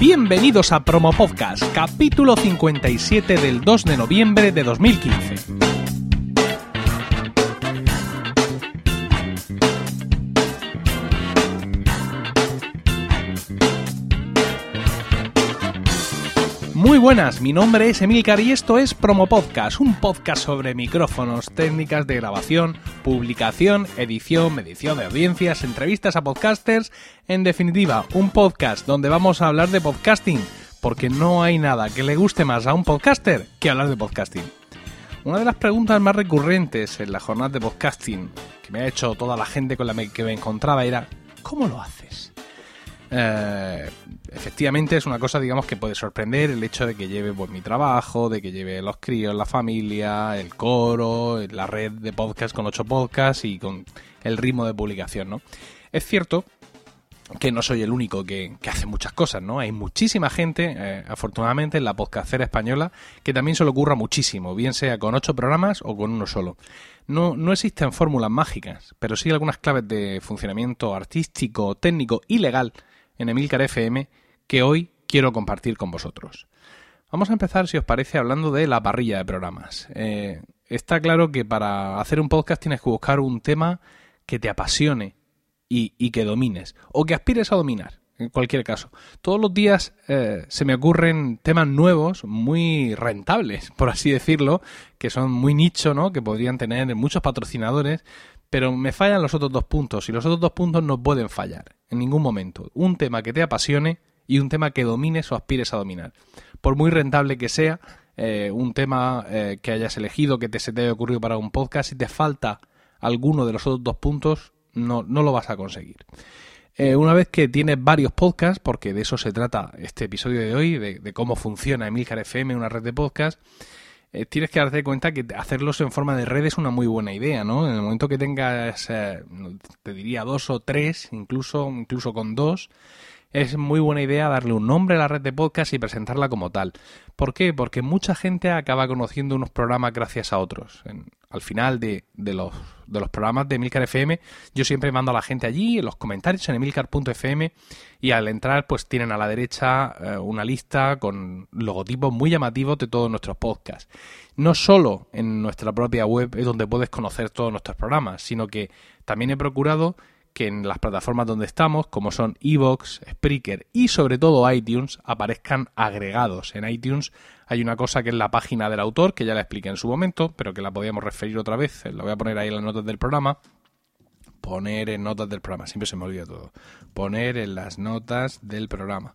Bienvenidos a Promo Podcast, capítulo 57 del 2 de noviembre de 2015. Muy buenas, mi nombre es Emilcar y esto es Promo Podcast, un podcast sobre micrófonos, técnicas de grabación, publicación, edición, medición de audiencias, entrevistas a podcasters, en definitiva, un podcast donde vamos a hablar de podcasting, porque no hay nada que le guste más a un podcaster que hablar de podcasting. Una de las preguntas más recurrentes en la jornada de podcasting que me ha hecho toda la gente con la que me encontraba era ¿cómo lo haces? Eh, efectivamente es una cosa, digamos, que puede sorprender el hecho de que lleve pues, mi trabajo, de que lleve los críos, la familia, el coro, la red de podcast con ocho podcasts y con el ritmo de publicación, ¿no? Es cierto que no soy el único que, hace muchas cosas, ¿no? Hay muchísima gente, eh, afortunadamente, en la podcastera española que también se le ocurra muchísimo, bien sea con ocho programas o con uno solo. No, no existen fórmulas mágicas, pero sí algunas claves de funcionamiento artístico, técnico y legal en Emilcar FM que hoy quiero compartir con vosotros. Vamos a empezar, si os parece, hablando de la parrilla de programas. Eh, está claro que para hacer un podcast tienes que buscar un tema que te apasione y, que domines, o que aspires a dominar, en cualquier caso. Todos los días eh, se me ocurren temas nuevos, muy rentables, por así decirlo, que son muy nicho, ¿no? Que podrían tener muchos patrocinadores, pero me fallan los otros dos puntos y los otros dos puntos no pueden fallar en ningún momento. Un tema que te apasione y un tema que domines o aspires a dominar. Por muy rentable que sea, eh, un tema eh, que hayas elegido, que te se te haya ocurrido para un podcast, si te falta alguno de los otros dos puntos, no, no lo vas a conseguir. Eh, una vez que tienes varios podcasts, porque de eso se trata este episodio de hoy, de, de cómo funciona Emilcar FM, una red de podcasts, eh, tienes que darte cuenta que hacerlos en forma de red es una muy buena idea, ¿no? En el momento que tengas, eh, te diría dos o tres, incluso, incluso con dos, es muy buena idea darle un nombre a la red de podcast y presentarla como tal. ¿Por qué? Porque mucha gente acaba conociendo unos programas gracias a otros. al final de, los, de los programas de Emilcar FM, yo siempre mando a la gente allí, en los comentarios en emilcar.fm, y al entrar, pues tienen a la derecha eh, una lista con logotipos muy llamativos de todos nuestros podcasts. No solo en nuestra propia web es donde puedes conocer todos nuestros programas, sino que también he procurado que en las plataformas donde estamos, como son Evox, Spreaker y sobre todo iTunes, aparezcan agregados. En iTunes hay una cosa que es la página del autor, que ya la expliqué en su momento, pero que la podíamos referir otra vez. La voy a poner ahí en las notas del programa. Poner en notas del programa, siempre se me olvida todo. Poner en las notas del programa.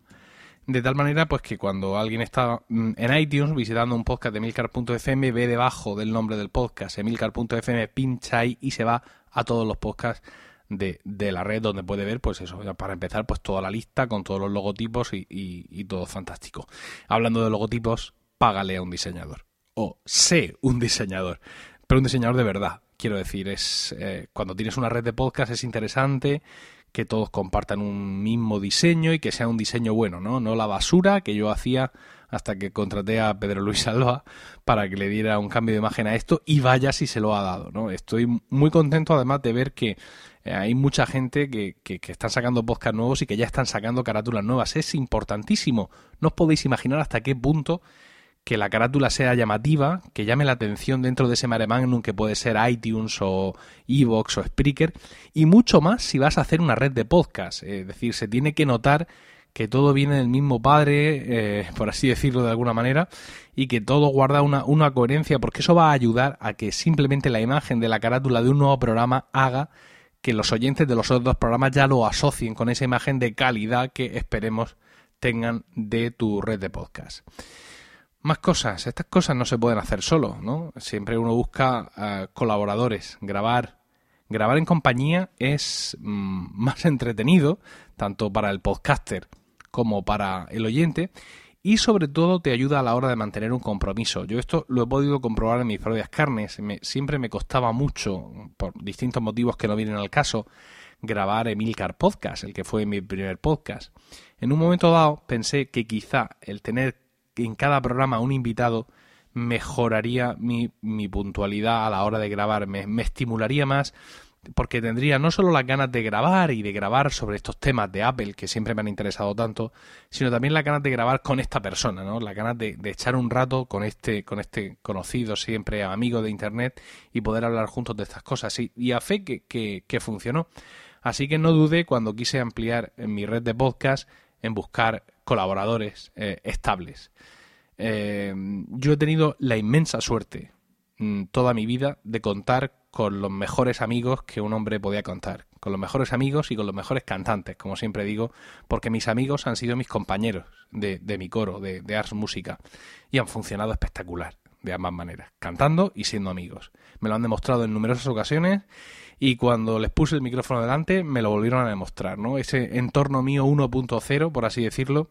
De tal manera, pues que cuando alguien está mm, en iTunes visitando un podcast de emilcar.fm, ve debajo del nombre del podcast emilcar.fm, pincha ahí y se va a todos los podcasts de, la red donde puede ver, pues eso, para empezar, pues toda la lista con todos los logotipos y, todo fantástico. Hablando de logotipos, págale a un diseñador. O sé un diseñador, pero un diseñador de verdad. Quiero decir, es eh, cuando tienes una red de podcast es interesante que todos compartan un mismo diseño y que sea un diseño bueno, ¿no? No la basura que yo hacía hasta que contraté a Pedro Luis Alba para que le diera un cambio de imagen a esto y vaya si se lo ha dado, ¿no? Estoy muy contento además de ver que hay mucha gente que, que, están sacando podcast nuevos y que ya están sacando carátulas nuevas. Es importantísimo. No os podéis imaginar hasta qué punto que la carátula sea llamativa, que llame la atención dentro de ese mare magnum que puede ser iTunes o Evox o Spreaker, y mucho más si vas a hacer una red de podcast. Es decir, se tiene que notar que todo viene del mismo padre, eh, por así decirlo de alguna manera, y que todo guarda una, una coherencia, porque eso va a ayudar a que simplemente la imagen de la carátula de un nuevo programa haga que los oyentes de los otros dos programas ya lo asocien con esa imagen de calidad que esperemos tengan de tu red de podcast. Más cosas, estas cosas no se pueden hacer solo, ¿no? Siempre uno busca eh, colaboradores, grabar. Grabar en compañía es mm, más entretenido, tanto para el podcaster como para el oyente, y sobre todo te ayuda a la hora de mantener un compromiso. Yo esto lo he podido comprobar en mis propias carnes. siempre me costaba mucho, por distintos motivos que no vienen al caso, grabar Emilcar Podcast, el que fue mi primer podcast. En un momento dado pensé que quizá el tener en cada programa un invitado mejoraría mi, mi puntualidad a la hora de grabar, me, me estimularía más porque tendría no solo las ganas de grabar y de grabar sobre estos temas de Apple que siempre me han interesado tanto, sino también las ganas de grabar con esta persona, ¿no? Las ganas de, echar un rato con este, con este conocido siempre amigo de internet y poder hablar juntos de estas cosas. Y, a fe que, que, funcionó. Así que no dudé cuando quise ampliar mi red de podcast en buscar colaboradores eh, estables. Eh, yo he tenido la inmensa suerte mm, toda mi vida de contar con los mejores amigos que un hombre podía contar, con los mejores amigos y con los mejores cantantes, como siempre digo, porque mis amigos han sido mis compañeros de, mi coro, de, de Ars Música, y han funcionado espectacular, de ambas maneras, cantando y siendo amigos. Me lo han demostrado en numerosas ocasiones y cuando les puse el micrófono delante me lo volvieron a demostrar, ¿no? Ese entorno mío 1.0, por así decirlo,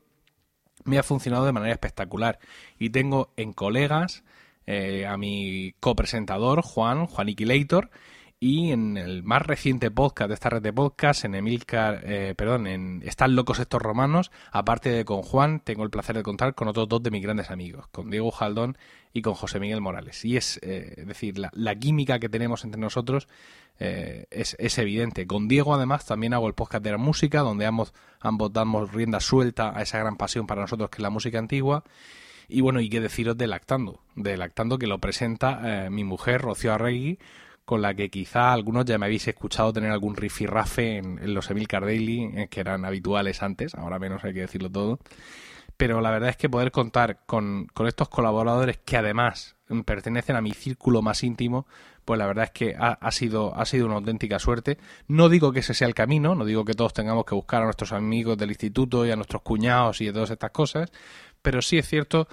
me ha funcionado de manera espectacular y tengo en colegas eh, a mi copresentador, Juan, Juan Iquilator, y en el más reciente podcast de esta red de podcast, en Emilcar, eh, perdón, en Están locos estos romanos, aparte de con Juan, tengo el placer de contar con otros dos de mis grandes amigos, con Diego Jaldón y con José Miguel Morales. Y es, eh, decir, la, química que tenemos entre nosotros es, es, evidente. Con Diego, además, también hago el podcast de la música, donde ambos, ambos damos rienda suelta a esa gran pasión para nosotros que es la música antigua. Y bueno, y qué deciros de Lactando, de Lactando que lo presenta eh, mi mujer, Rocío Arregui, con la que quizá algunos ya me habéis escuchado tener algún rifirrafe en, en los Emil Cardelli, eh, que eran habituales antes, ahora menos hay que decirlo todo. Pero la verdad es que poder contar con, con estos colaboradores que además pertenecen a mi círculo más íntimo, pues la verdad es que ha, ha, sido, ha sido una auténtica suerte. No digo que ese sea el camino, no digo que todos tengamos que buscar a nuestros amigos del instituto y a nuestros cuñados y de todas estas cosas, pero sí es cierto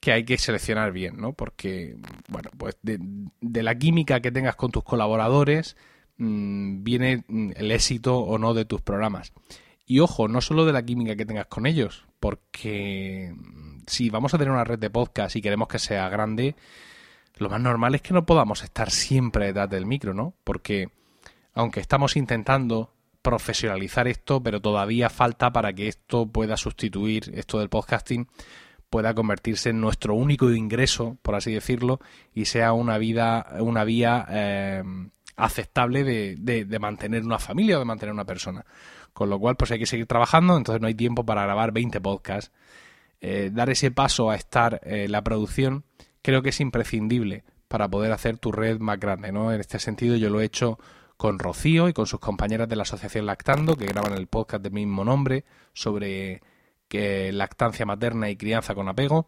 que hay que seleccionar bien, ¿no? Porque, bueno, pues de, la química que tengas con tus colaboradores mm, viene mm, el éxito o no de tus programas. Y ojo, no solo de la química que tengas con ellos, porque mm, si vamos a tener una red de podcast y queremos que sea grande, lo más normal es que no podamos estar siempre detrás del micro, ¿no? Porque aunque estamos intentando profesionalizar esto, pero todavía falta para que esto pueda sustituir, esto del podcasting, pueda convertirse en nuestro único ingreso, por así decirlo, y sea una vida, una vía eh, aceptable de, de, mantener una familia o de mantener una persona. Con lo cual, pues hay que seguir trabajando, entonces no hay tiempo para grabar 20 podcasts. Eh, dar ese paso a estar en la producción creo que es imprescindible para poder hacer tu red más grande, ¿no? En este sentido yo lo he hecho con Rocío y con sus compañeras de la Asociación Lactando, que graban el podcast del mismo nombre sobre que lactancia materna y crianza con apego.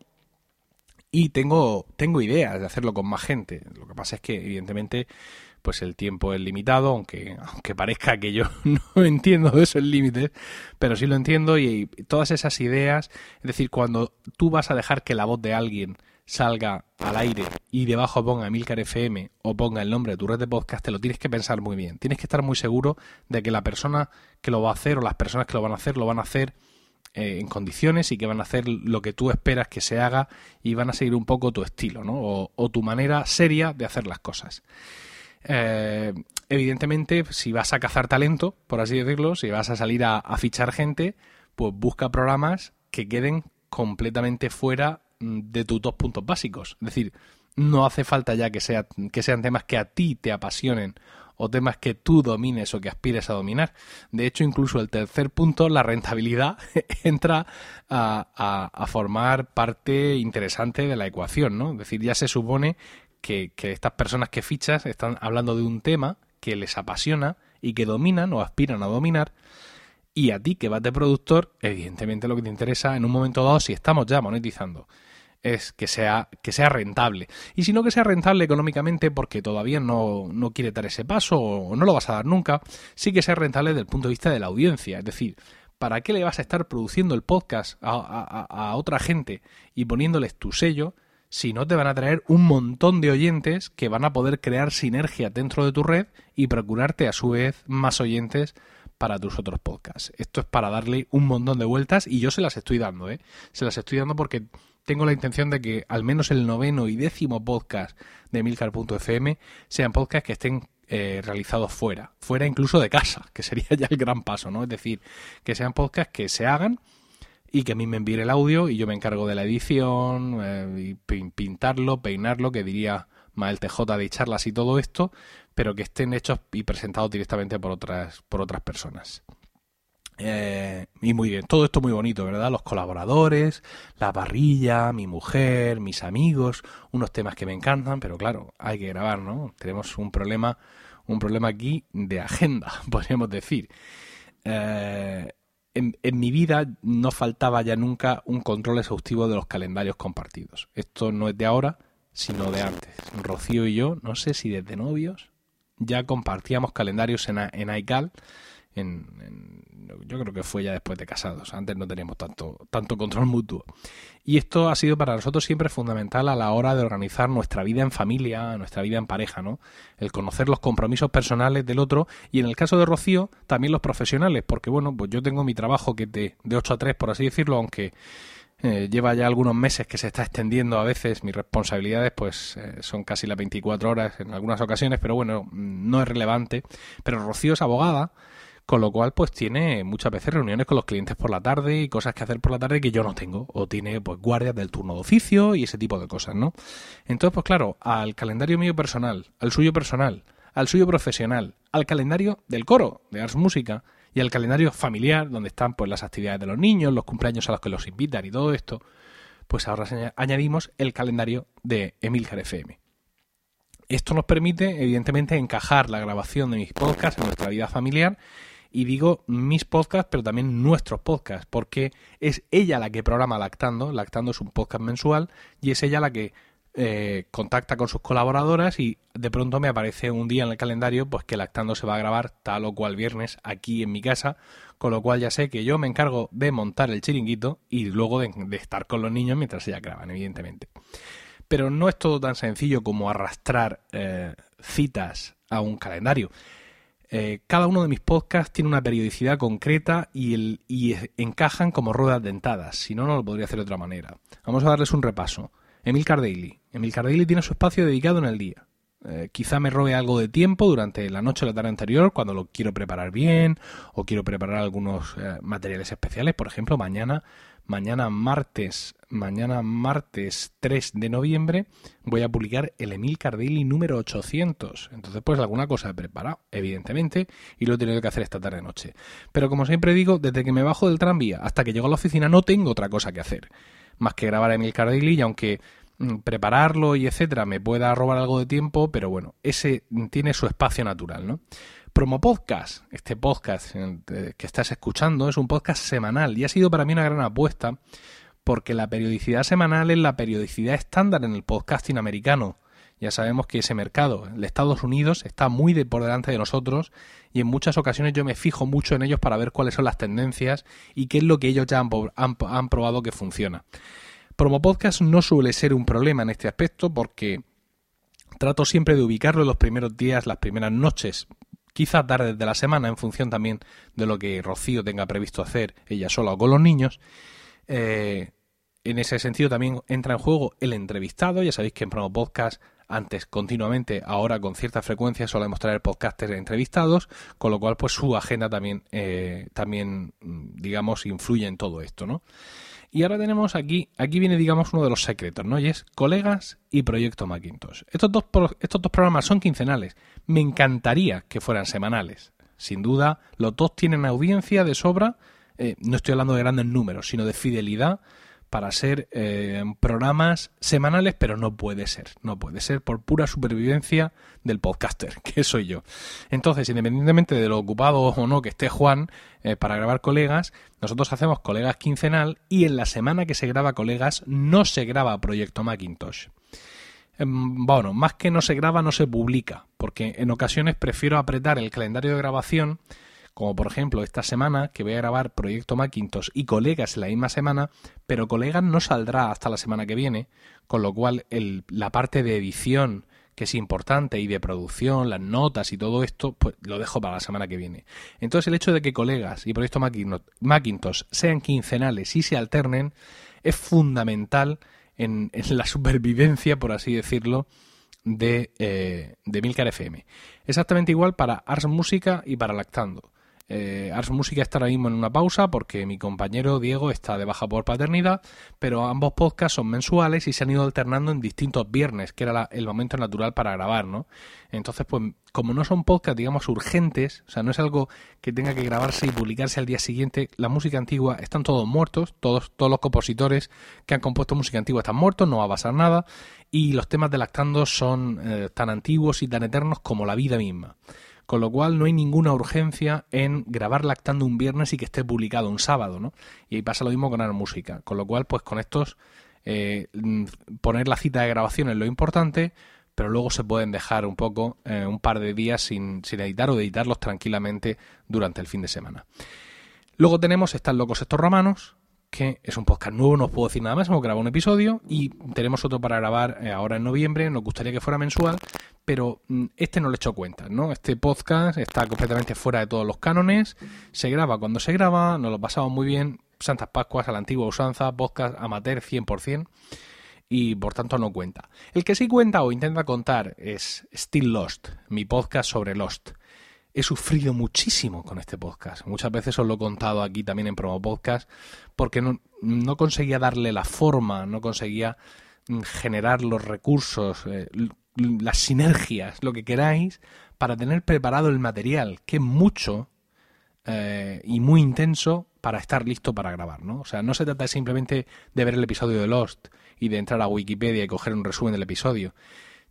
Y tengo, tengo ideas de hacerlo con más gente. Lo que pasa es que, evidentemente, pues el tiempo es limitado, aunque, aunque parezca que yo no entiendo de esos límites, pero sí lo entiendo y todas esas ideas, es decir, cuando tú vas a dejar que la voz de alguien salga al aire y debajo ponga Emilcar FM o ponga el nombre de tu red de podcast, te lo tienes que pensar muy bien. Tienes que estar muy seguro de que la persona que lo va a hacer o las personas que lo van a hacer lo van a hacer eh, en condiciones y que van a hacer lo que tú esperas que se haga y van a seguir un poco tu estilo, ¿no? O, tu manera seria de hacer las cosas. Eh, evidentemente, si vas a cazar talento, por así decirlo, si vas a salir a fichar gente, pues busca programas que queden completamente fuera de tus dos puntos básicos. Es decir, no hace falta ya que, sea, que sean temas que a ti te apasionen o temas que tú domines o que aspires a dominar. De hecho, incluso el tercer punto, la rentabilidad, entra a, a, formar parte interesante de la ecuación, ¿no? Es decir, ya se supone que, que estas personas que fichas están hablando de un tema que les apasiona y que dominan o aspiran a dominar y a ti que vas de productor, evidentemente lo que te interesa en un momento dado, si estamos ya monetizando, es que sea, que sea rentable. Y si no que sea rentable económicamente porque todavía no, no quiere dar ese paso o no lo vas a dar nunca, sí que sea rentable desde el punto de vista de la audiencia. Es decir, ¿para qué le vas a estar produciendo el podcast a, a, a otra gente y poniéndoles tu sello? si no te van a traer un montón de oyentes que van a poder crear sinergia dentro de tu red y procurarte a su vez más oyentes para tus otros podcasts. Esto es para darle un montón de vueltas y yo se las estoy dando, ¿eh? Se las estoy dando porque tengo la intención de que al menos el noveno y décimo podcast de Milcar.fm sean podcasts que estén eh, realizados fuera, fuera incluso de casa, que sería ya el gran paso, ¿no? Es decir, que sean podcasts que se hagan y que a mí me envíe el audio y yo me encargo de la edición, eh, y pintarlo, peinarlo, que diría Mael TJ de charlas y todo esto, pero que estén hechos y presentados directamente por otras, por otras personas. Eh, y muy bien, todo esto muy bonito, ¿verdad? Los colaboradores, la parrilla, mi mujer, mis amigos, unos temas que me encantan, pero claro, hay que grabar, ¿no? Tenemos un problema, un problema aquí de agenda, podríamos decir. Eh, en, mi vida no faltaba ya nunca un control exhaustivo de los calendarios compartidos. Esto no es de ahora, sino de antes. Rocío y yo, no sé si desde novios, ya compartíamos calendarios en, en iCal en, yo creo que fue ya después de casados. Antes no teníamos tanto, tanto control mutuo. Y esto ha sido para nosotros siempre fundamental a la hora de organizar nuestra vida en familia, nuestra vida en pareja, ¿no? El conocer los compromisos personales del otro y en el caso de Rocío, también los profesionales, porque bueno, pues yo tengo mi trabajo que es de, de 8 a 3, por así decirlo, aunque eh, lleva ya algunos meses que se está extendiendo a veces mis responsabilidades, pues eh, son casi las 24 horas en algunas ocasiones, pero bueno, no es relevante. Pero Rocío es abogada con lo cual, pues tiene muchas veces reuniones con los clientes por la tarde y cosas que hacer por la tarde que yo no tengo. O tiene, pues, guardias del turno de oficio y ese tipo de cosas, ¿no? Entonces, pues claro, al calendario mío personal, al suyo personal, al suyo profesional, al calendario del coro de Ars Música y al calendario familiar, donde están, pues, las actividades de los niños, los cumpleaños a los que los invitan y todo esto, pues ahora añadimos el calendario de Emilcar FM. Esto nos permite, evidentemente, encajar la grabación de mis podcasts en nuestra vida familiar y digo mis podcasts, pero también nuestros podcasts, porque es ella la que programa Lactando. Lactando es un podcast mensual y es ella la que eh, contacta con sus colaboradoras y de pronto me aparece un día en el calendario pues que Lactando se va a grabar tal o cual viernes aquí en mi casa, con lo cual ya sé que yo me encargo de montar el chiringuito y luego de, estar con los niños mientras ella graban, evidentemente. Pero no es todo tan sencillo como arrastrar eh, citas a un calendario. Eh, cada uno de mis podcasts tiene una periodicidad concreta y, encajan como ruedas dentadas, si no, no lo podría hacer de otra manera. Vamos a darles un repaso. Emil Daily. Emil Daily tiene su espacio dedicado en el día. Eh, quizá me robe algo de tiempo durante la noche o la tarde anterior cuando lo quiero preparar bien o quiero preparar algunos eh, materiales especiales. Por ejemplo, mañana mañana martes, mañana martes 3 de noviembre, voy a publicar el Emil Cardelli número 800. Entonces, pues alguna cosa he preparado, evidentemente, y lo he tenido que hacer esta tarde noche. Pero como siempre digo, desde que me bajo del tranvía hasta que llego a la oficina no tengo otra cosa que hacer, más que grabar a Emil Cardelli y aunque mm, prepararlo y etcétera me pueda robar algo de tiempo, pero bueno, ese tiene su espacio natural, ¿no? Promo Podcast, este podcast que estás escuchando, es un podcast semanal y ha sido para mí una gran apuesta porque la periodicidad semanal es la periodicidad estándar en el podcasting americano. Ya sabemos que ese mercado, el Estados Unidos, está muy de por delante de nosotros y en muchas ocasiones yo me fijo mucho en ellos para ver cuáles son las tendencias y qué es lo que ellos ya han, han probado que funciona. Promo Podcast no suele ser un problema en este aspecto porque trato siempre de ubicarlo en los primeros días, las primeras noches quizá tarde de la semana, en función también de lo que Rocío tenga previsto hacer ella sola o con los niños. Eh, en ese sentido también entra en juego el entrevistado. Ya sabéis que en Promo Podcast antes continuamente, ahora con cierta frecuencia solemos traer podcasters entrevistados, con lo cual pues su agenda también, eh, también digamos, influye en todo esto, ¿no? Y ahora tenemos aquí, aquí viene digamos uno de los secretos, ¿no? Y es colegas y proyecto Macintosh. Estos dos, estos dos programas son quincenales. Me encantaría que fueran semanales. Sin duda, los dos tienen audiencia de sobra. Eh, no estoy hablando de grandes números, sino de fidelidad para ser eh, programas semanales, pero no puede ser, no puede ser por pura supervivencia del podcaster, que soy yo. Entonces, independientemente de lo ocupado o no que esté Juan eh, para grabar colegas, nosotros hacemos colegas quincenal y en la semana que se graba colegas no se graba Proyecto Macintosh. Em, bueno, más que no se graba, no se publica, porque en ocasiones prefiero apretar el calendario de grabación como por ejemplo esta semana que voy a grabar Proyecto Macintosh y Colegas en la misma semana, pero Colegas no saldrá hasta la semana que viene, con lo cual la parte de edición que es importante y de producción, las notas y todo esto, pues lo dejo para la semana que viene. Entonces el hecho de que Colegas y Proyecto Macintosh sean quincenales y se alternen es fundamental en, la supervivencia, por así decirlo, de, eh, de Milcar FM. Exactamente igual para Ars Música y para Lactando. Eh, Ars Música está ahora mismo en una pausa porque mi compañero Diego está de baja por paternidad, pero ambos podcasts son mensuales y se han ido alternando en distintos viernes, que era el momento natural para grabar, ¿no? Entonces, pues, como no son podcasts, digamos, urgentes, o sea, no es algo que tenga que grabarse y publicarse al día siguiente, la música antigua están todos muertos, todos, todos los compositores que han compuesto música antigua están muertos, no va a pasar nada, y los temas de Lactando son eh, tan antiguos y tan eternos como la vida misma con lo cual no hay ninguna urgencia en grabar lactando un viernes y que esté publicado un sábado, ¿no? Y ahí pasa lo mismo con la música, con lo cual pues con estos eh, mm, poner la cita de grabación es lo importante, pero luego se pueden dejar un poco, eh, un par de días sin, sin editar o editarlos tranquilamente durante el fin de semana. Luego tenemos Están locos estos romanos, que es un podcast nuevo, no os puedo decir nada más, hemos grabado un episodio y tenemos otro para grabar eh, ahora en noviembre, nos gustaría que fuera mensual, pero mm, este no le he hecho cuenta, ¿no? Este podcast está completamente fuera de todos los cánones, se graba cuando se graba, nos lo pasamos muy bien, Santas Pascuas a la antigua usanza, podcast amateur 100%, y por tanto no cuenta. El que sí cuenta o intenta contar es Still Lost, mi podcast sobre Lost he sufrido muchísimo con este podcast. Muchas veces os lo he contado aquí también en Promo Podcast, porque no, conseguía darle la forma, no conseguía mm, generar los recursos, eh, las sinergias, lo que queráis, para tener preparado el material, que es mucho eh, y muy intenso para estar listo para grabar, ¿no? O sea, no se trata simplemente de ver el episodio de Lost y de entrar a Wikipedia y coger un resumen del episodio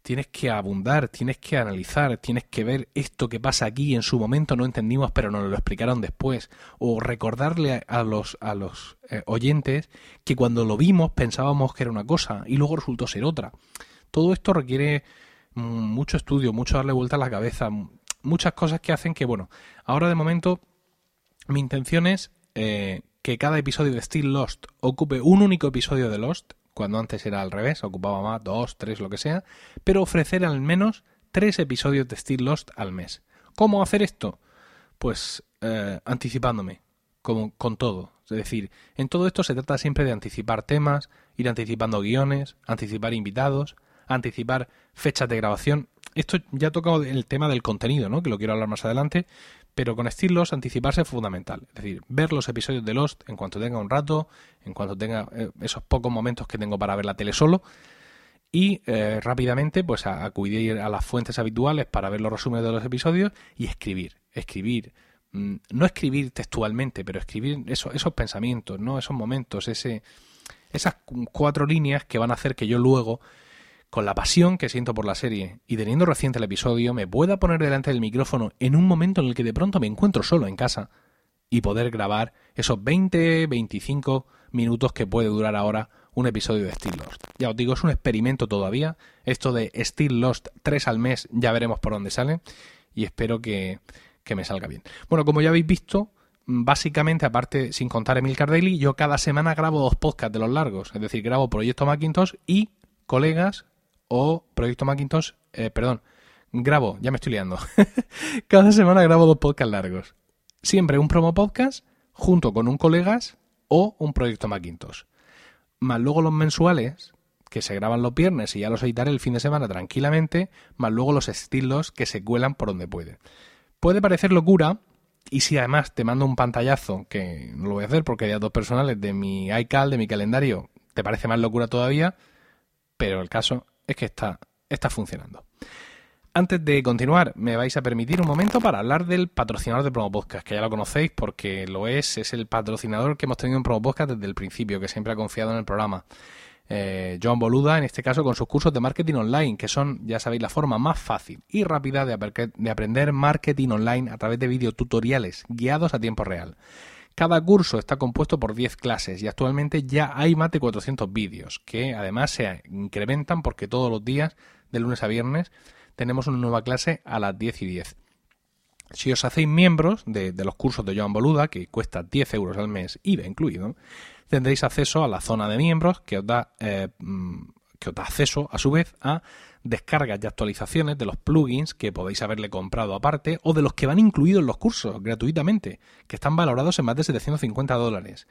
tienes que abundar, tienes que analizar, tienes que ver esto que pasa aquí en su momento no entendimos pero nos lo explicaron después o recordarle a los a los eh, oyentes que cuando lo vimos pensábamos que era una cosa y luego resultó ser otra. Todo esto requiere mm, mucho estudio, mucho darle vuelta a la cabeza, muchas cosas que hacen que bueno, ahora de momento mi intención es eh, que cada episodio de Still Lost ocupe un único episodio de Lost cuando antes era al revés, ocupaba más, dos, tres, lo que sea, pero ofrecer al menos tres episodios de Steel Lost al mes. ¿Cómo hacer esto? Pues eh, anticipándome, como con todo. Es decir, en todo esto se trata siempre de anticipar temas, ir anticipando guiones, anticipar invitados, anticipar fechas de grabación. Esto ya ha tocado el tema del contenido, ¿no? Que lo quiero hablar más adelante, pero con estilos anticiparse es fundamental. Es decir, ver los episodios de Lost en cuanto tenga un rato, en cuanto tenga eh, esos pocos momentos que tengo para ver la tele solo. Y eh, rápidamente pues acudir a las fuentes habituales para ver los resúmenes de los episodios y escribir, escribir, mm, no escribir textualmente, pero escribir esos, esos pensamientos, no esos momentos, ese, esas cuatro líneas que van a hacer que yo luego con la pasión que siento por la serie y teniendo reciente el episodio, me pueda poner delante del micrófono en un momento en el que de pronto me encuentro solo en casa y poder grabar esos 20, 25 minutos que puede durar ahora un episodio de Steel Lost. Ya os digo, es un experimento todavía. Esto de Steel Lost 3 al mes, ya veremos por dónde sale y espero que, que me salga bien. Bueno, como ya habéis visto, básicamente, aparte, sin contar Emil Cardelli, yo cada semana grabo dos podcasts de los largos. Es decir, grabo Proyecto Macintosh y colegas o Proyecto Macintosh, eh, perdón, grabo, ya me estoy liando. Cada semana grabo dos podcasts largos. Siempre un promo podcast junto con un colegas o un proyecto Macintosh. Más luego los mensuales, que se graban los viernes y ya los editaré el fin de semana tranquilamente, más luego los estilos que se cuelan por donde puede. Puede parecer locura, y si además te mando un pantallazo, que no lo voy a hacer porque hay datos personales de mi iCal, de mi calendario, te parece más locura todavía, pero el caso es que está, está funcionando. Antes de continuar, me vais a permitir un momento para hablar del patrocinador de Promo Podcast, que ya lo conocéis porque lo es, es el patrocinador que hemos tenido en Promo Podcast desde el principio, que siempre ha confiado en el programa. Eh, Joan Boluda, en este caso, con sus cursos de marketing online, que son, ya sabéis, la forma más fácil y rápida de, de aprender marketing online a través de videotutoriales guiados a tiempo real. Cada curso está compuesto por 10 clases y actualmente ya hay más de 400 vídeos, que además se incrementan porque todos los días, de lunes a viernes, tenemos una nueva clase a las 10 y 10. Si os hacéis miembros de, los cursos de Joan Boluda, que cuesta 10 euros al mes, IVA incluido, tendréis acceso a la zona de miembros que os da, eh, mm, que os da acceso a su vez a descargas y actualizaciones de los plugins que podéis haberle comprado aparte o de los que van incluidos en los cursos gratuitamente, que están valorados en más de 750 dólares.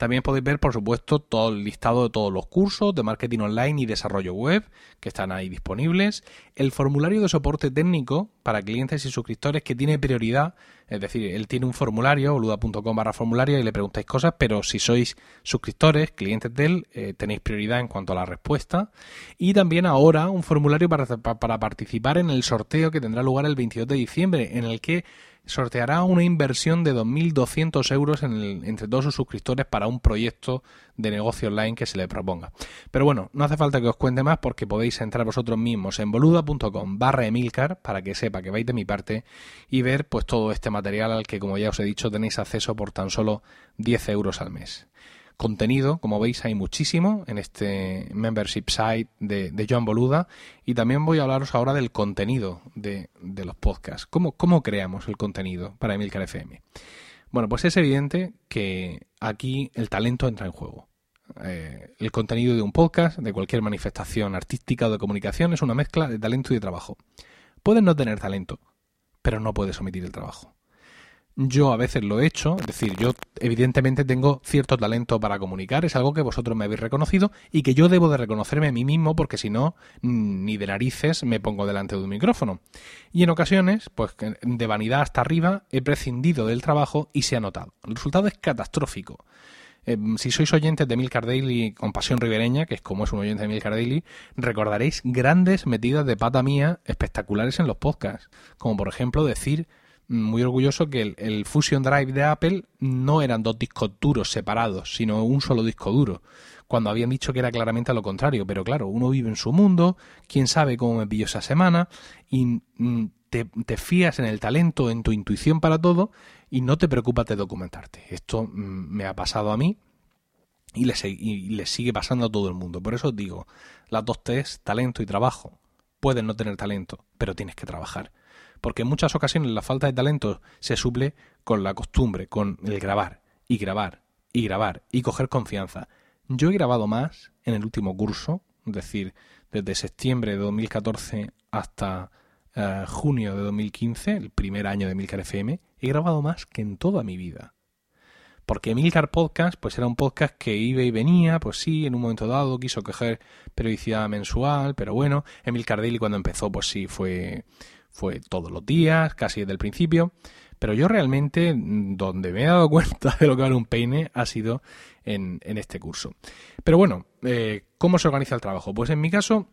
También podéis ver, por supuesto, todo el listado de todos los cursos de marketing online y desarrollo web que están ahí disponibles, el formulario de soporte técnico para clientes y suscriptores que tiene prioridad. Es decir, él tiene un formulario, boluda.com barra formulario, y le preguntáis cosas, pero si sois suscriptores, clientes de él, eh, tenéis prioridad en cuanto a la respuesta. Y también ahora un formulario para, para participar en el sorteo que tendrá lugar el 22 de diciembre, en el que sorteará una inversión de 2.200 euros entre todos sus suscriptores para un proyecto de negocio online que se le proponga. Pero bueno, no hace falta que os cuente más porque podéis entrar vosotros mismos en boluda.com barra emilcar para que sepa que vais de mi parte y ver pues todo este material al que como ya os he dicho tenéis acceso por tan solo 10 euros al mes contenido, como veis hay muchísimo en este membership site de, de Joan Boluda y también voy a hablaros ahora del contenido de, los podcasts. ¿Cómo, ¿Cómo, creamos el contenido para Emilcar FM? Bueno, pues es evidente que aquí el talento entra en juego. Eh, el contenido de un podcast, de cualquier manifestación artística o de comunicación, es una mezcla de talento y de trabajo. Puedes no tener talento, pero no puedes omitir el trabajo. Yo a veces lo he hecho, es decir, yo evidentemente tengo cierto talento para comunicar, es algo que vosotros me habéis reconocido y que yo debo de reconocerme a mí mismo porque si no, ni de narices me pongo delante de un micrófono. Y en ocasiones, pues de vanidad hasta arriba, he prescindido del trabajo y se ha notado. El resultado es catastrófico. Em, si sois oyentes de Milcar Daily con pasión ribereña, que es como es un oyente de Milcar Daily, recordaréis grandes metidas de pata mía espectaculares en los podcasts, como por ejemplo decir muy orgulloso que el, Fusion Drive de Apple no eran dos discos duros separados, sino un solo disco duro, cuando habían dicho que era claramente lo contrario. Pero claro, uno vive en su mundo, quién sabe cómo me pilló esa semana, y mm, te, fías en el talento, en tu intuición para todo, y no te preocupas de documentarte. Esto mm, me ha pasado a mí. Y le, y le sigue pasando a todo el mundo. Por eso digo, las dos T's, talento y trabajo. Puedes no tener talento, pero tienes que trabajar porque en muchas ocasiones la falta de talento se suple con la costumbre, con el grabar y grabar y grabar y coger confianza. Yo he grabado más en el último curso, es decir, desde septiembre de 2014 hasta eh, junio de 2015, el primer año de Milcar FM, he grabado más que en toda mi vida. Porque Milcar Podcast, pues era un podcast que iba y venía, pues sí, en un momento dado quiso coger periodicidad mensual, pero bueno, Emilcar Daily cuando empezó, pues sí, fue, fue todos los días, casi desde el principio, pero yo realmente mm, donde me he dado cuenta de lo que vale un peine ha sido en, este curso. Pero bueno, eh, ¿cómo se organiza el trabajo? Pues en mi caso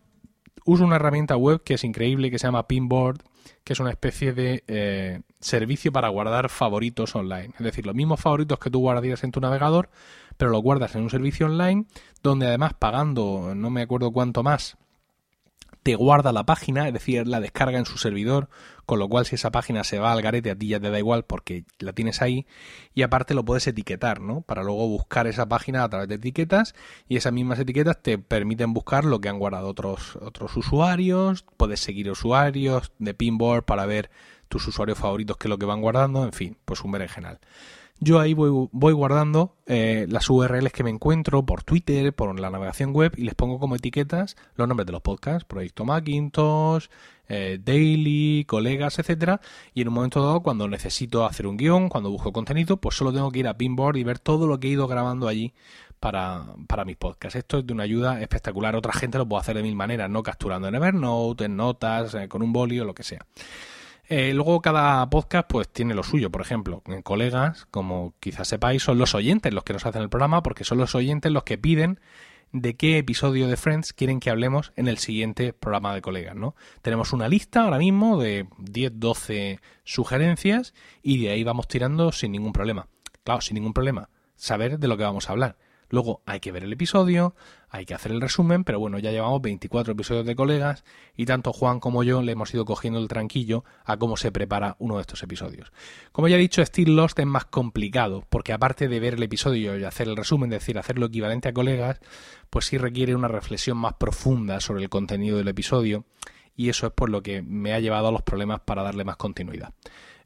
uso una herramienta web que es increíble, que se llama Pinboard, que es una especie de eh, servicio para guardar favoritos online. Es decir, los mismos favoritos que tú guardarías en tu navegador, pero los guardas en un servicio online, donde además pagando no me acuerdo cuánto más te guarda la página, es decir, la descarga en su servidor, con lo cual si esa página se va al garete a ti ya te da igual porque la tienes ahí y aparte lo puedes etiquetar, ¿no? Para luego buscar esa página a través de etiquetas y esas mismas etiquetas te permiten buscar lo que han guardado otros, otros usuarios, puedes seguir usuarios de Pinboard para ver tus usuarios favoritos que es lo que van guardando, en fin, pues un berenjenal. Yo ahí voy, voy guardando eh, las URLs que me encuentro por Twitter, por la navegación web y les pongo como etiquetas los nombres de los podcasts, Proyecto Macintosh, eh, Daily, colegas, etcétera. Y en un momento dado, cuando necesito hacer un guion, cuando busco contenido, pues solo tengo que ir a Pinboard y ver todo lo que he ido grabando allí para, para mis podcasts. Esto es de una ayuda espectacular. Otra gente lo puede hacer de mil maneras, no capturando en Evernote, en notas, eh, con un boli o lo que sea. Eh, luego cada podcast pues tiene lo suyo, por ejemplo, colegas, como quizás sepáis, son los oyentes los que nos hacen el programa porque son los oyentes los que piden de qué episodio de Friends quieren que hablemos en el siguiente programa de colegas, ¿no? Tenemos una lista ahora mismo de 10, 12 sugerencias y de ahí vamos tirando sin ningún problema. Claro, sin ningún problema. Saber de lo que vamos a hablar. Luego hay que ver el episodio, hay que hacer el resumen, pero bueno, ya llevamos 24 episodios de colegas y tanto Juan como yo le hemos ido cogiendo el tranquillo a cómo se prepara uno de estos episodios. Como ya he dicho, Steel Lost es más complicado, porque aparte de ver el episodio y hacer el resumen, es decir, hacer lo equivalente a colegas, pues sí requiere una reflexión más profunda sobre el contenido del episodio y eso es por lo que me ha llevado a los problemas para darle más continuidad.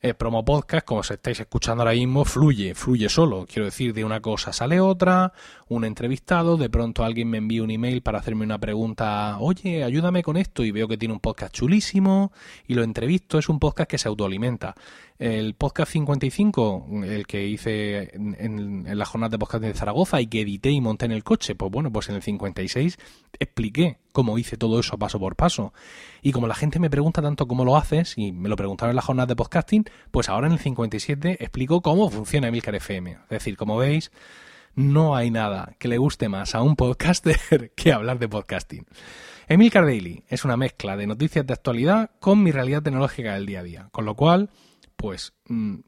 Eh, promo podcast, como se estáis escuchando ahora mismo, fluye, fluye solo. Quiero decir, de una cosa sale otra, un entrevistado, de pronto alguien me envía un email para hacerme una pregunta, oye, ayúdame con esto, y veo que tiene un podcast chulísimo, y lo entrevisto, es un podcast que se autoalimenta. El podcast 55, el que hice en, en la jornada de podcast de Zaragoza y que edité y monté en el coche, pues bueno, pues en el 56 expliqué cómo hice todo eso paso por paso. Y como la gente me pregunta tanto cómo lo haces, y me lo preguntaron en la jornada de podcasting, pues ahora en el 57 explico cómo funciona Emilcar FM. Es decir, como veis, no hay nada que le guste más a un podcaster que hablar de podcasting. Emilcar Daily es una mezcla de noticias de actualidad con mi realidad tecnológica del día a día. Con lo cual, pues mm,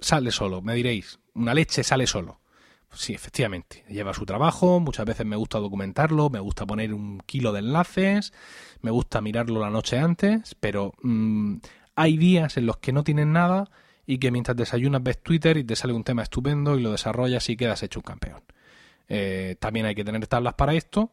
sale solo. Me diréis, una leche sale solo. Sí, efectivamente, lleva su trabajo, muchas veces me gusta documentarlo, me gusta poner un kilo de enlaces, me gusta mirarlo la noche antes, pero mm, hay días en los que no tienen nada y que mientras desayunas ves Twitter y te sale un tema estupendo y lo desarrollas y quedas hecho un campeón. Eh, también hay que tener tablas para esto,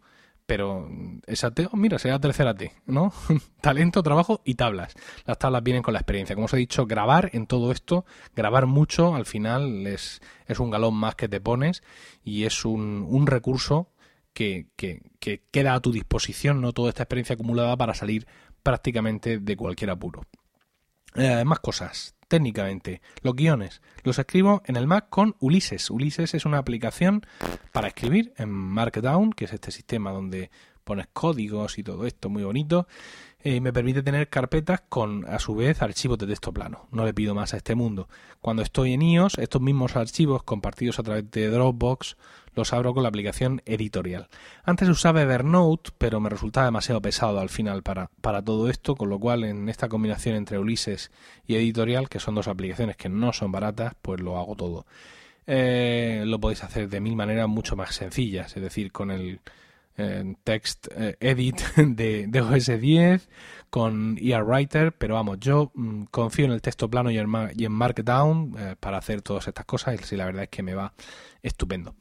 pero esa T, oh, mira, será tercera T, ¿no? Talento, trabajo y tablas. Las tablas vienen con la experiencia. Como os he dicho, grabar en todo esto, grabar mucho, al final es, es un galón más que te pones y es un, un recurso que, que, que queda a tu disposición, ¿no? Toda esta experiencia acumulada para salir prácticamente de cualquier apuro. Eh, más cosas técnicamente. Los guiones los escribo en el Mac con Ulises. Ulises es una aplicación para escribir en Markdown, que es este sistema donde pones códigos y todo esto muy bonito. Eh, y me permite tener carpetas con, a su vez, archivos de texto plano. No le pido más a este mundo. Cuando estoy en iOS, estos mismos archivos compartidos a través de Dropbox los abro con la aplicación editorial. Antes usaba Evernote, pero me resultaba demasiado pesado al final para, para todo esto, con lo cual en esta combinación entre Ulises y editorial, que son dos aplicaciones que no son baratas, pues lo hago todo. Eh, lo podéis hacer de mil maneras mucho más sencillas, es decir, con el text eh, edit de, OS 10 con ER Writer, pero vamos, yo mm, confío en el texto plano y en, Markdown eh, para hacer todas estas cosas y la verdad es que me va estupendo.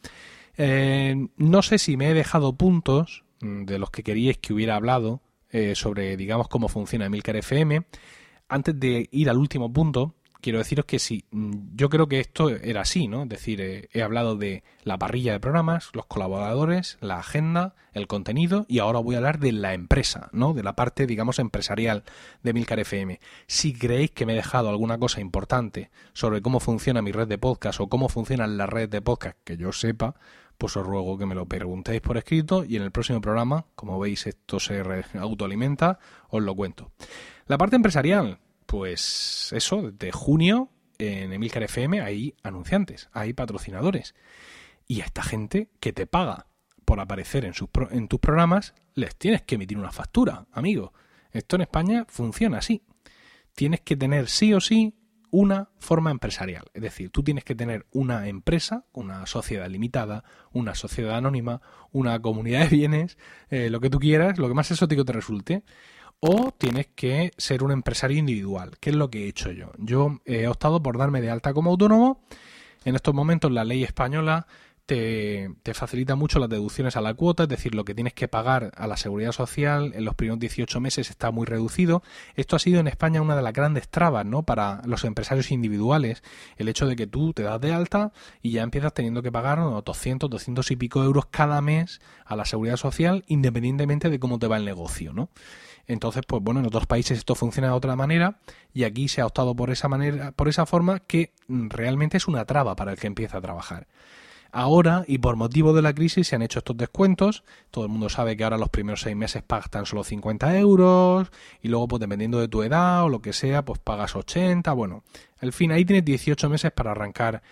Eh, no sé si me he dejado puntos mm, de los que queríais que hubiera hablado sobre, digamos, cómo funciona Emilcar FM. Antes de ir al último punto, quiero deciros que sí, mm, yo creo que esto era así, ¿no? Es decir, eh, he hablado de la parrilla de programas, los colaboradores, la agenda, el contenido y ahora voy a hablar de la empresa, ¿no? De la parte, digamos, empresarial de Milcar FM. Si creéis que me he dejado alguna cosa importante sobre cómo funciona mi red de podcast o cómo funciona la red de podcast que yo sepa, pues os ruego que me lo preguntéis por escrito y en el próximo programa, como veis esto se autoalimenta, os lo cuento. La parte empresarial, pues eso, de junio en Emilcar FM hay anunciantes, hay patrocinadores. Y a esta gente que te paga por aparecer en, sus en tus programas, les tienes que emitir una factura, amigo. Esto en España funciona así. Tienes que tener sí o sí una forma empresarial. Es decir, tú tienes que tener una empresa, una sociedad limitada, una sociedad anónima, una comunidad de bienes, eh, lo que tú quieras, lo que más exótico te resulte o tienes que ser un empresario individual, que es lo que he hecho yo. Yo he optado por darme de alta como autónomo. En estos momentos la ley española te, facilita mucho las deducciones a la cuota, es decir, lo que tienes que pagar a la seguridad social en los primeros 18 meses está muy reducido. Esto ha sido en España una de las grandes trabas ¿no? para los empresarios individuales, el hecho de que tú te das de alta y ya empiezas teniendo que pagar unos 200, 200 y pico euros cada mes a la seguridad social independientemente de cómo te va el negocio. ¿no? Entonces, pues bueno, en otros países esto funciona de otra manera y aquí se ha optado por esa manera, por esa forma que mm, realmente es una traba para el que empieza a trabajar. Ahora, y por motivo de la crisis, se han hecho estos descuentos. Todo el mundo sabe que ahora los primeros seis meses pagas tan solo 50 euros. Y luego, pues dependiendo de tu edad o lo que sea, pues pagas 80. Bueno, al fin, ahí tienes 18 meses para arrancar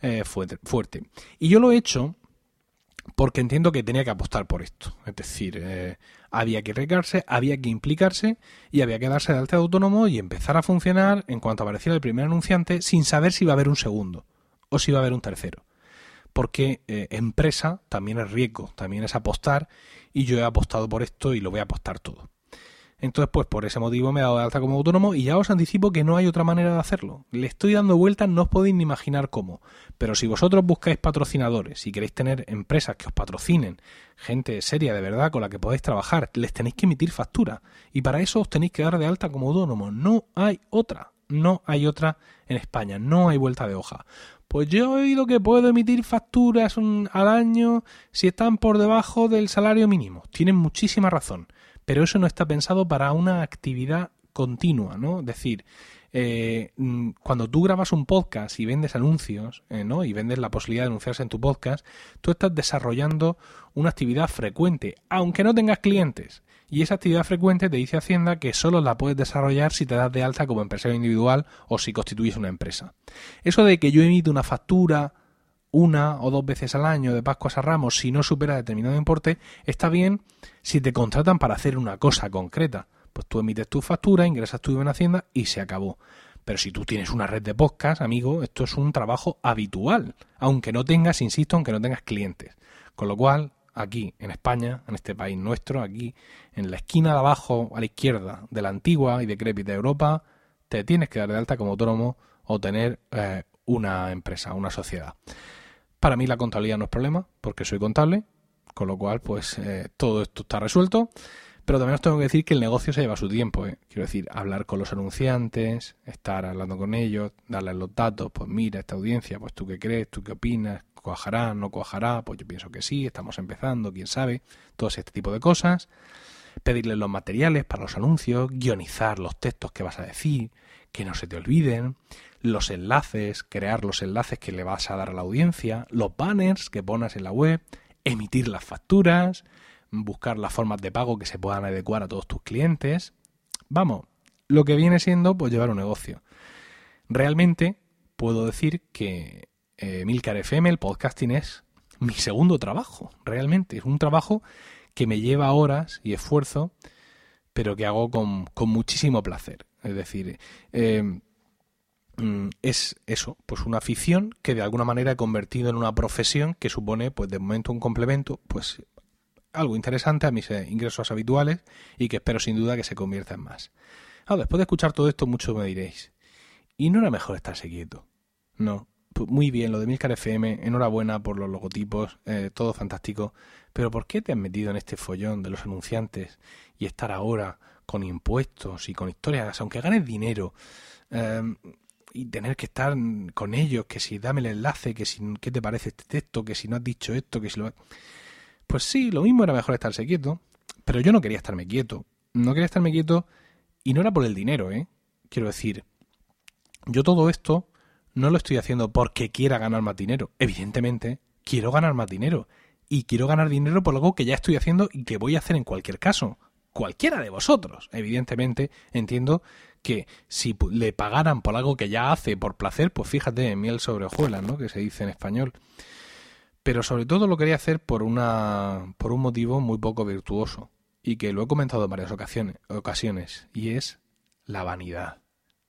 eh, fuerte. Y yo lo he hecho porque entiendo que tenía que apostar por esto. Es decir, eh, había que recarse, había que implicarse y había que darse de alta de autónomo y empezar a funcionar en cuanto apareciera el primer anunciante sin saber si iba a haber un segundo o si iba a haber un tercero. Porque eh, empresa también es riesgo, también es apostar y yo he apostado por esto y lo voy a apostar todo. Entonces, pues por ese motivo me he dado de alta como autónomo y ya os anticipo que no hay otra manera de hacerlo. Le estoy dando vueltas, no os podéis ni imaginar cómo. Pero si vosotros buscáis patrocinadores, si queréis tener empresas que os patrocinen, gente seria de verdad con la que podéis trabajar, les tenéis que emitir factura. Y para eso os tenéis que dar de alta como autónomo. No hay otra. No hay otra en España, no hay vuelta de hoja. Pues yo he oído que puedo emitir facturas al año si están por debajo del salario mínimo. Tienen muchísima razón, pero eso no está pensado para una actividad continua, ¿no? Es decir, eh, mm, cuando tú grabas un podcast y vendes anuncios, eh, ¿no? Y vendes la posibilidad de anunciarse en tu podcast, tú estás desarrollando una actividad frecuente, aunque no tengas clientes. Y esa actividad frecuente te dice Hacienda que solo la puedes desarrollar si te das de alta como empresario individual o si constituyes una empresa. Eso de que yo emito una factura una o dos veces al año de Pascuas a Ramos si no supera determinado importe, está bien si te contratan para hacer una cosa concreta. Pues tú emites tu factura, ingresas tu IVA en Hacienda y se acabó. Pero si tú tienes una red de podcast, amigo, esto es un trabajo habitual, aunque no tengas, insisto, aunque no tengas clientes. Con lo cual, aquí en España, en este país nuestro, aquí en la esquina de abajo a la izquierda de la antigua y decrépita Europa, te tienes que dar de alta como autónomo o tener eh, una empresa, una sociedad. Para mí la contabilidad no es problema, porque soy contable, con lo cual pues eh, todo esto está resuelto. Pero también os tengo que decir que el negocio se lleva su tiempo. ¿eh? Quiero decir, hablar con los anunciantes, estar hablando con ellos, darles los datos, pues mira, esta audiencia, pues tú qué crees, tú qué opinas, ¿Cuajará? ¿No cuajará? Pues yo pienso que sí, estamos empezando, quién sabe, todo este tipo de cosas. Pedirles los materiales para los anuncios, guionizar los textos que vas a decir, que no se te olviden, los enlaces, crear los enlaces que le vas a dar a la audiencia, los banners que pones en la web, emitir las facturas, buscar las formas de pago que se puedan adecuar a todos tus clientes. Vamos, lo que viene siendo pues llevar un negocio. Realmente puedo decir que eh, Milcar FM, el podcasting es mi segundo trabajo, realmente. Es un trabajo que me lleva horas y esfuerzo, pero que hago con, muchísimo placer. Es decir, eh, mm, es eso, pues una afición que de alguna manera he convertido en una profesión que supone, pues de momento un complemento, pues algo interesante a mis eh, ingresos habituales y que espero sin duda que se convierta en más. Ahora, después de escuchar todo esto, mucho me diréis, ¿y no era mejor estarse quieto? No, muy bien, lo de Milcar FM, enhorabuena por los logotipos, eh, todo fantástico, pero ¿por qué te has metido en este follón de los anunciantes y estar ahora con impuestos y con historias, aunque ganes dinero, em, y tener que estar con ellos, que si dame el enlace, que si qué te parece este texto, que si no has dicho esto, que si lo... Pues sí, lo mismo era mejor estarse quieto, pero yo no quería estarme quieto, no quería estarme quieto y no era por el dinero, ¿eh? Quiero decir, yo todo esto no lo estoy haciendo porque quiera ganar más dinero. Evidentemente, quiero ganar más dinero. Y quiero ganar dinero por algo que ya estoy haciendo y que voy a hacer en cualquier caso. Cualquiera de vosotros. Evidentemente, entiendo que si le pagaran por algo que ya hace por placer, pues fíjate, miel sobre hojuelas, ¿no? Que se dice en español. Pero sobre todo lo quería hacer por una por un motivo muy poco virtuoso y que lo he comentado en varias ocasiones, ocasiones y es la vanidad.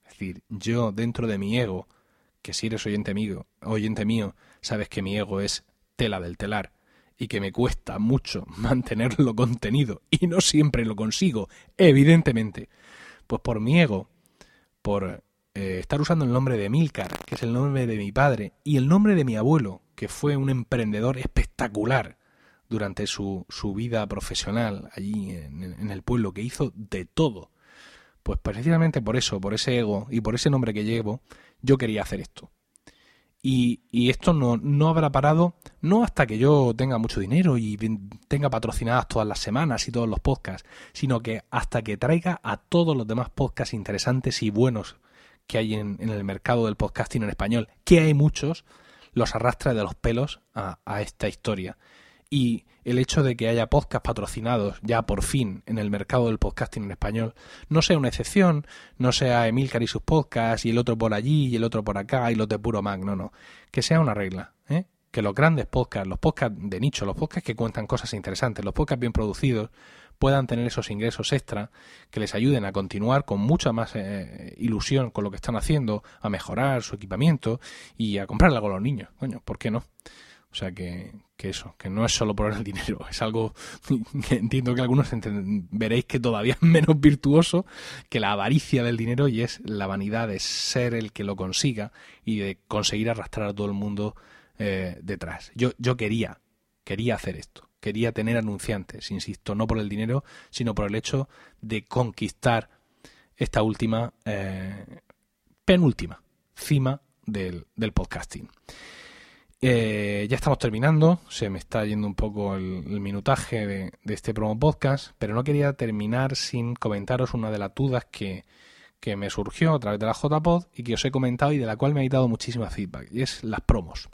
Es decir, yo dentro de mi ego que si eres oyente mío, oyente mío, sabes que mi ego es tela del telar y que me cuesta mucho mantenerlo contenido y no siempre lo consigo, evidentemente. Pues por mi ego, por eh, estar usando el nombre de Milcar, que es el nombre de mi padre, y el nombre de mi abuelo, que fue un emprendedor espectacular durante su, su vida profesional allí en, en el pueblo, que hizo de todo. Pues precisamente por eso, por ese ego y por ese nombre que llevo, yo quería hacer esto. Y, y, esto no, no habrá parado, no hasta que yo tenga mucho dinero y tenga patrocinadas todas las semanas y todos los podcasts, sino que hasta que traiga a todos los demás podcasts interesantes y buenos que hay en, en el mercado del podcasting en español, que hay muchos, los arrastre de los pelos a, a esta historia. Y el hecho de que haya podcasts patrocinados ya por fin en el mercado del podcasting en español no sea una excepción, no sea Emilcar y sus podcasts y el otro por allí y el otro por acá y los de puro Mac, no, no, que sea una regla, ¿eh? que los grandes podcasts, los podcasts de nicho, los podcasts que cuentan cosas interesantes, los podcasts bien producidos, puedan tener esos ingresos extra que les ayuden a continuar con mucha más eh, ilusión con lo que están haciendo, a mejorar su equipamiento y a comprarle algo a los niños. Coño, ¿por qué no? O sea que, que eso, que no es solo por el dinero, es algo que entiendo que algunos veréis que todavía es menos virtuoso que la avaricia del dinero y es la vanidad de ser el que lo consiga y de conseguir arrastrar a todo el mundo eh, detrás. Yo, yo quería, quería hacer esto, quería tener anunciantes, insisto, no por el dinero, sino por el hecho de conquistar esta última eh, penúltima cima del, del podcasting. Eh, ya estamos terminando, se me está yendo un poco el, minutaje de, este promo podcast, pero no quería terminar sin comentaros una de las dudas que, que me surgió a través de la JPod y que os he comentado y de la cual me ha dado muchísima feedback, y es las promos.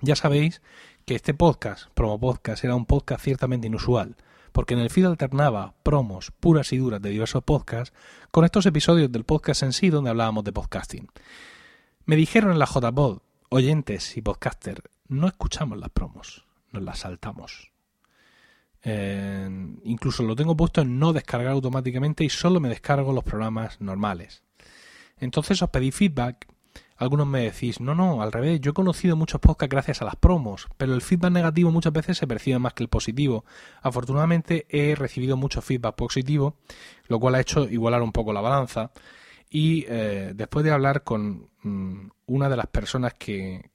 Ya sabéis que este podcast, promo podcast, era un podcast ciertamente inusual, porque en el feed alternaba promos puras y duras de diversos podcasts con estos episodios del podcast en sí donde hablábamos de podcasting. Me dijeron en la JPod oyentes y podcasters, no escuchamos las promos, nos las saltamos. incluso lo tengo puesto en no descargar automáticamente y solo me descargo los programas normales. Entonces os pedí feedback. Algunos me decís, no, no, al revés, yo he conocido muchos podcasts gracias a las promos, pero el feedback negativo muchas veces se percibe más que el positivo. Afortunadamente he recibido mucho feedback positivo, lo cual ha hecho igualar un poco la balanza. Y eh, después de hablar con mm, una de las personas que,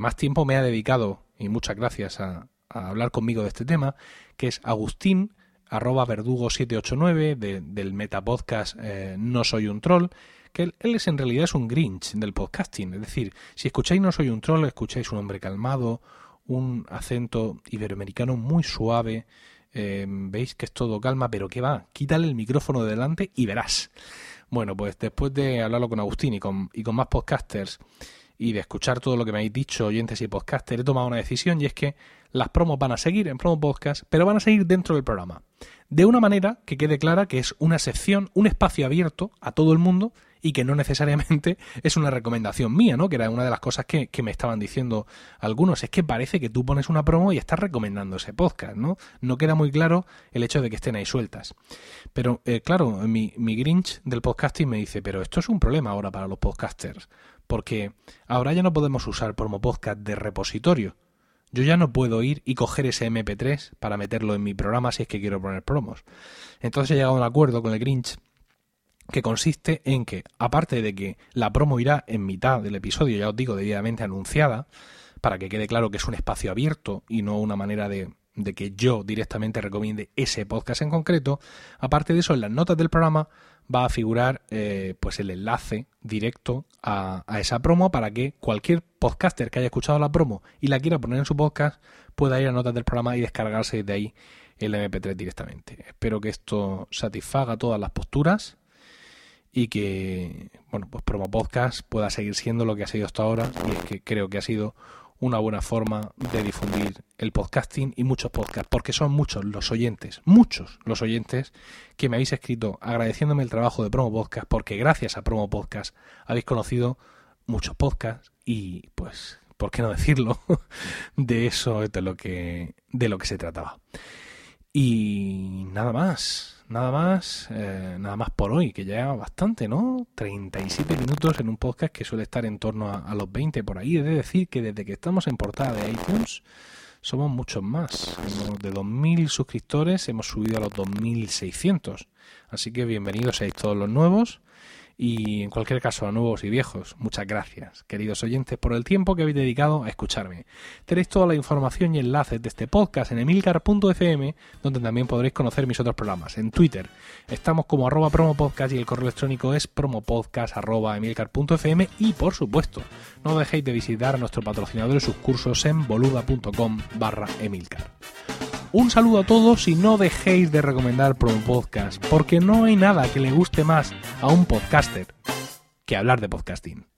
más tiempo me ha dedicado, y muchas gracias a, hablar conmigo de este tema, que es Agustín, arroba verdugo789 del metapodcast eh, No Soy un Troll, que él, es en realidad es un Grinch del podcasting. Es decir, si escucháis No Soy un Troll, escucháis un hombre calmado, un acento iberoamericano muy suave, eh, veis que es todo calma, pero que va, quítale el micrófono de delante y verás. Bueno, pues después de hablarlo con Agustín y con, y con más podcasters y de escuchar todo lo que me habéis dicho, oyentes y podcasters, he tomado una decisión y es que las promos van a seguir en Promo Podcast, pero van a seguir dentro del programa. De una manera que quede clara que es una sección, un espacio abierto a todo el mundo y que no necesariamente es una recomendación mía, ¿no? Que era una de las cosas que, me estaban diciendo algunos. Es que parece que tú pones una promo y estás recomendando ese podcast, ¿no? No queda muy claro el hecho de que estén ahí sueltas. Pero, eh, claro, mi, mi Grinch del podcasting me dice, pero esto es un problema ahora para los podcasters, porque ahora ya no podemos usar promo podcast de repositorio. Yo ya no puedo ir y coger ese MP3 para meterlo en mi programa si es que quiero poner promos. Entonces he llegado a un acuerdo con el Grinch que consiste en que, aparte de que la promo irá en mitad del episodio, ya os digo, debidamente anunciada, para que quede claro que es un espacio abierto y no una manera de, que yo directamente recomiende ese podcast en concreto, aparte de eso, en las notas del programa va a figurar eh, pues el enlace directo a, a, esa promo para que cualquier podcaster que haya escuchado la promo y la quiera poner en su podcast pueda ir a notas del programa y descargarse de ahí el MP3 directamente. Espero que esto satisfaga todas las posturas y que, bueno, pues Promo Podcast pueda seguir siendo lo que ha sido hasta ahora y es que creo que ha sido una buena forma de difundir el podcasting y muchos podcasts, porque son muchos los oyentes, muchos los oyentes que me habéis escrito agradeciéndome el trabajo de Promo Podcast, porque gracias a Promo Podcast habéis conocido muchos podcasts y pues, ¿por qué no decirlo? de eso es de lo que, de lo que se trataba. Y nada más, nada más, eh, nada más por hoy, que ya bastante, ¿no? 37 minutos en un podcast que suele estar en torno a, los 20 por ahí. He de decir que desde que estamos en portada de iTunes somos muchos más. De 2.000 suscriptores hemos subido a los 2.600. Así que bienvenidos a todos los nuevos. Y en cualquier caso, a nuevos y viejos, muchas gracias, queridos oyentes, por el tiempo que habéis dedicado a escucharme. Tenéis toda la información y enlaces de este podcast en emilcar.fm, donde también podréis conocer mis otros programas. En Twitter estamos como arroba promopodcast y el correo electrónico es promopodcast arroba emilcar.fm y por supuesto, no dejéis de visitar a nuestro patrocinador y sus cursos en boluda.com barra emilcar. Un saludo a todos y no dejéis de recomendar Promo Podcast, porque no hay nada que le guste más a un podcaster que hablar de podcasting.